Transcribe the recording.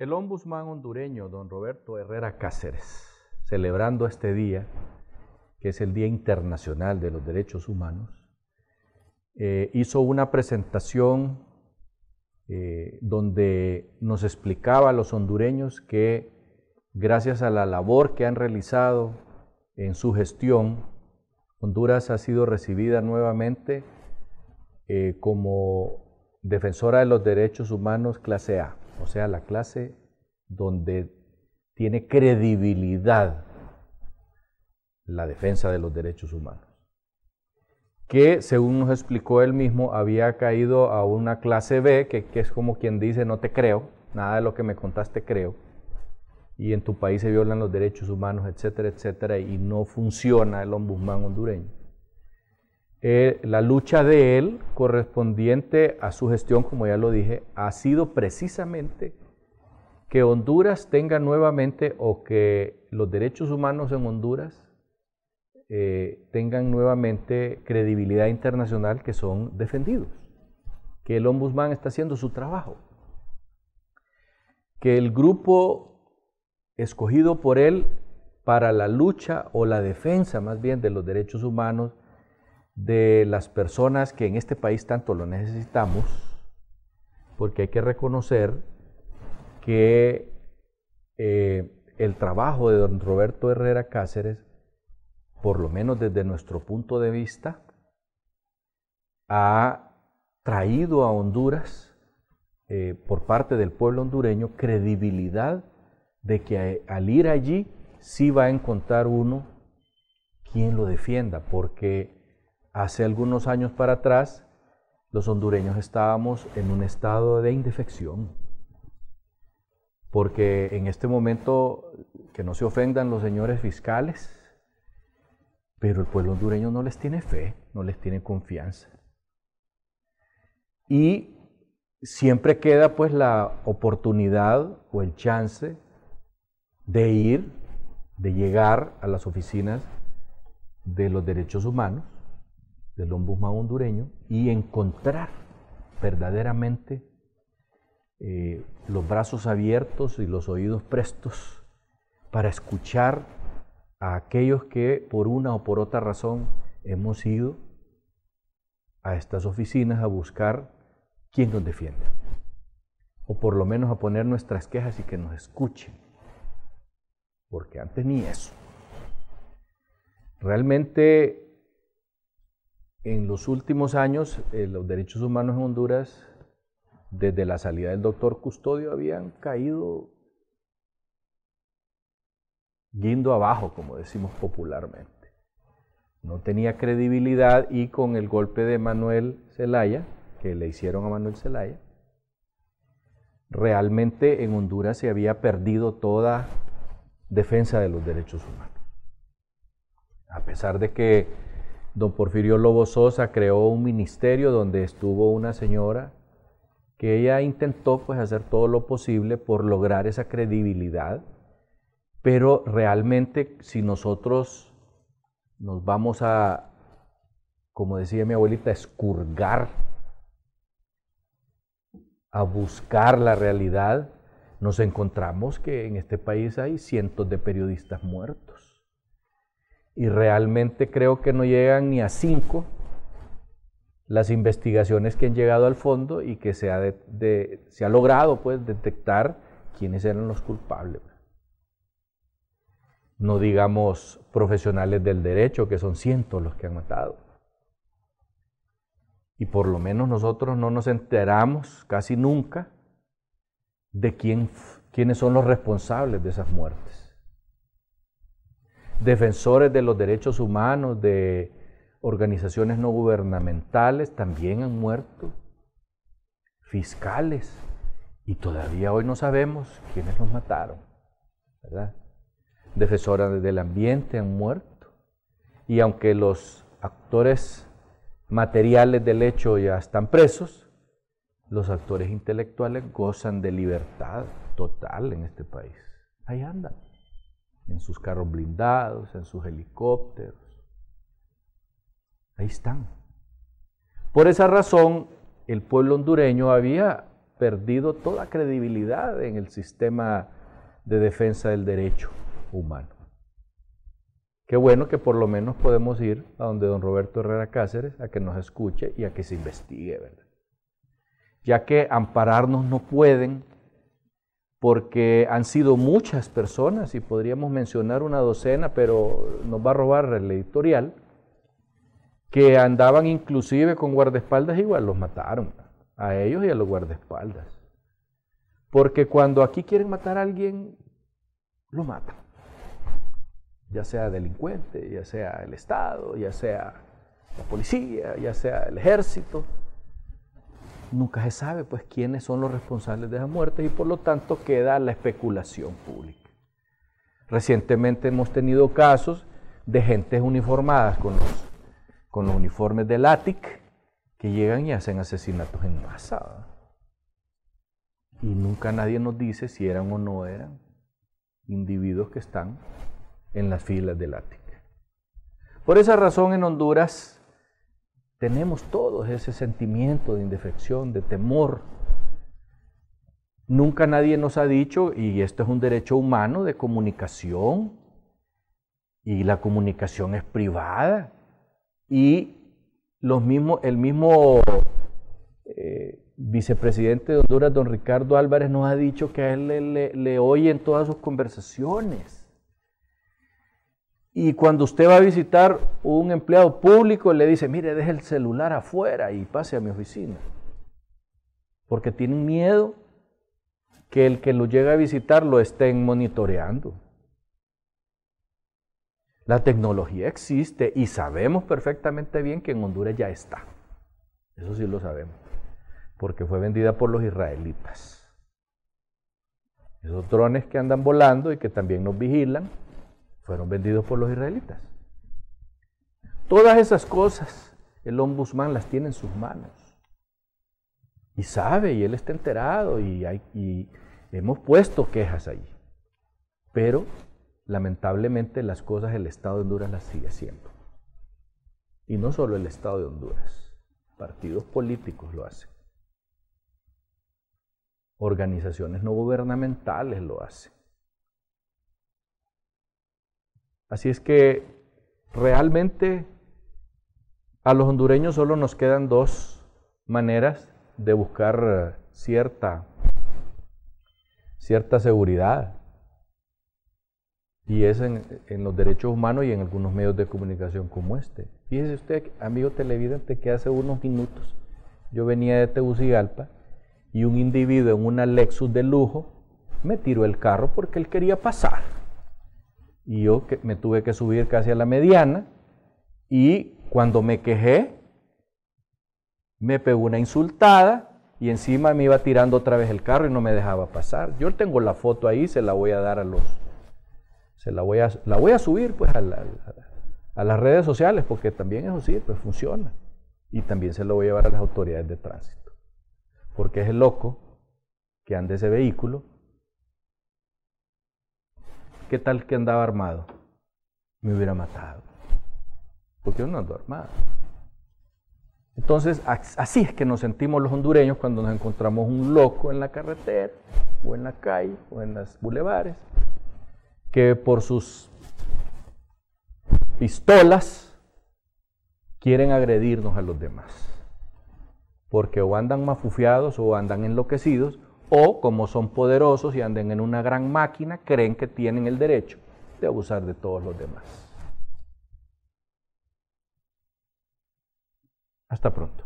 El ombudsman hondureño, don Roberto Herrera Cáceres, celebrando este día, que es el Día Internacional de los Derechos Humanos, eh, hizo una presentación eh, donde nos explicaba a los hondureños que gracias a la labor que han realizado en su gestión, Honduras ha sido recibida nuevamente eh, como defensora de los derechos humanos clase A o sea, la clase donde tiene credibilidad la defensa de los derechos humanos, que según nos explicó él mismo, había caído a una clase B, que, es como quien dice, no te creo, nada de lo que me contaste creo, y en tu país se violan los derechos humanos, etcétera, etcétera, y no funciona el ombudsman hondureño. Eh, la lucha de él correspondiente a su gestión, como ya lo dije, ha sido precisamente que Honduras tenga nuevamente o que los derechos humanos en Honduras eh, tengan nuevamente credibilidad internacional que son defendidos, que el ombudsman está haciendo su trabajo, que el grupo escogido por él para la lucha o la defensa más bien de los derechos humanos de las personas que en este país tanto lo necesitamos, porque hay que reconocer que eh, el trabajo de don Roberto Herrera Cáceres, por lo menos desde nuestro punto de vista, ha traído a Honduras, eh, por parte del pueblo hondureño, credibilidad de que al ir allí sí va a encontrar uno quien lo defienda, porque Hace algunos años para atrás, los hondureños estábamos en un estado de indefección, porque en este momento, que no se ofendan los señores fiscales, pero el pueblo hondureño no les tiene fe, no les tiene confianza. Y siempre queda pues la oportunidad o el chance de ir, de llegar a las oficinas de los derechos humanos del ombudsman hondureño y encontrar verdaderamente eh, los brazos abiertos y los oídos prestos para escuchar a aquellos que por una o por otra razón hemos ido a estas oficinas a buscar quien nos defienda, o por lo menos a poner nuestras quejas y que nos escuchen, porque antes ni eso. Realmente en los últimos años, eh, los derechos humanos en Honduras, desde la salida del doctor Custodio, habían caído guindo abajo, como decimos popularmente. No tenía credibilidad y con el golpe de Manuel Zelaya, que le hicieron a Manuel Zelaya, realmente en Honduras se había perdido toda defensa de los derechos humanos. A pesar de que Don Porfirio Lobo Sosa creó un ministerio donde estuvo una señora que ella intentó pues hacer todo lo posible por lograr esa credibilidad, pero realmente si nosotros nos vamos a, como decía mi abuelita, escurgar, a buscar la realidad, nos encontramos que en este país hay cientos de periodistas muertos y realmente creo que no llegan ni a cinco las investigaciones que han llegado al fondo y que se ha, se ha logrado pues, detectar quiénes eran los culpables. No digamos profesionales del derecho, que son cientos los que han matado. Y por lo menos nosotros no nos enteramos casi nunca de quién, quiénes son los responsables de esas muertes defensores de los derechos humanos, de organizaciones no gubernamentales, también han muerto, fiscales, y todavía hoy no sabemos quiénes los mataron, ¿verdad? Defensoras del ambiente han muerto, y aunque los actores materiales del hecho ya están presos, los actores intelectuales gozan de libertad total en este país. Ahí andan en sus carros blindados, en sus helicópteros. Ahí están. Por esa razón, el pueblo hondureño había perdido toda credibilidad en el sistema de defensa del derecho humano. Qué bueno que por lo menos podemos ir a donde don Roberto Herrera Cáceres a que nos escuche y a que se investigue, ¿verdad? Ya que ampararnos no pueden porque han sido muchas personas y podríamos mencionar una docena, pero nos va a robar el editorial, que andaban inclusive con guardaespaldas igual los mataron, a ellos y a los guardaespaldas. Porque cuando aquí quieren matar a alguien, lo matan. Ya sea delincuente, ya sea el Estado, ya sea la policía, ya sea el ejército nunca se sabe pues quiénes son los responsables de esa muerte y por lo tanto queda la especulación pública. Recientemente hemos tenido casos de gentes uniformadas con los, con los uniformes del ATIC que llegan y hacen asesinatos en masa. Y nunca nadie nos dice si eran o no eran individuos que están en las filas del ATIC. Por esa razón en Honduras tenemos todos ese sentimiento de indefección, de temor. Nunca nadie nos ha dicho, y esto es un derecho humano de comunicación, y la comunicación es privada, y los mismos, el mismo eh, vicepresidente de Honduras, don Ricardo Álvarez, nos ha dicho que a él le, le, le oyen todas sus conversaciones. Y cuando usted va a visitar un empleado público, le dice, mire, deje el celular afuera y pase a mi oficina. Porque tienen miedo que el que lo llega a visitar lo estén monitoreando. La tecnología existe y sabemos perfectamente bien que en Honduras ya está. Eso sí lo sabemos. Porque fue vendida por los israelitas. Esos drones que andan volando y que también nos vigilan, fueron vendidos por los israelitas. Todas esas cosas el ombudsman las tiene en sus manos. Y sabe, y él está enterado, y, hemos puesto quejas allí. Pero lamentablemente las cosas el Estado de Honduras las sigue haciendo. Y no solo el Estado de Honduras, partidos políticos lo hacen. Organizaciones no gubernamentales lo hacen. Así es que realmente a los hondureños solo nos quedan dos maneras de buscar cierta, cierta seguridad. Y es en, los derechos humanos y en algunos medios de comunicación como este. Fíjese usted, amigo televidente, que hace unos minutos yo venía de Tegucigalpa y un individuo en una Lexus de lujo me tiró el carro porque él quería pasar y yo me tuve que subir casi a la mediana y cuando me quejé, me pegó una insultada y encima me iba tirando otra vez el carro y no me dejaba pasar. Yo tengo la foto ahí, se la voy a dar a los, se la voy a, la voy a subir pues a, las redes sociales porque también eso sí, pues funciona. Y también se lo voy a llevar a las autoridades de tránsito. Porque es el loco que anda ese vehículo ¿Qué tal que andaba armado? Me hubiera matado. Porque yo no ando armado. Entonces, así es que nos sentimos los hondureños cuando nos encontramos un loco en la carretera, o en la calle, o en las bulevares, que por sus pistolas quieren agredirnos a los demás. Porque o andan mafufiados o andan enloquecidos o como son poderosos y andan en una gran máquina, creen que tienen el derecho de abusar de todos los demás. Hasta pronto.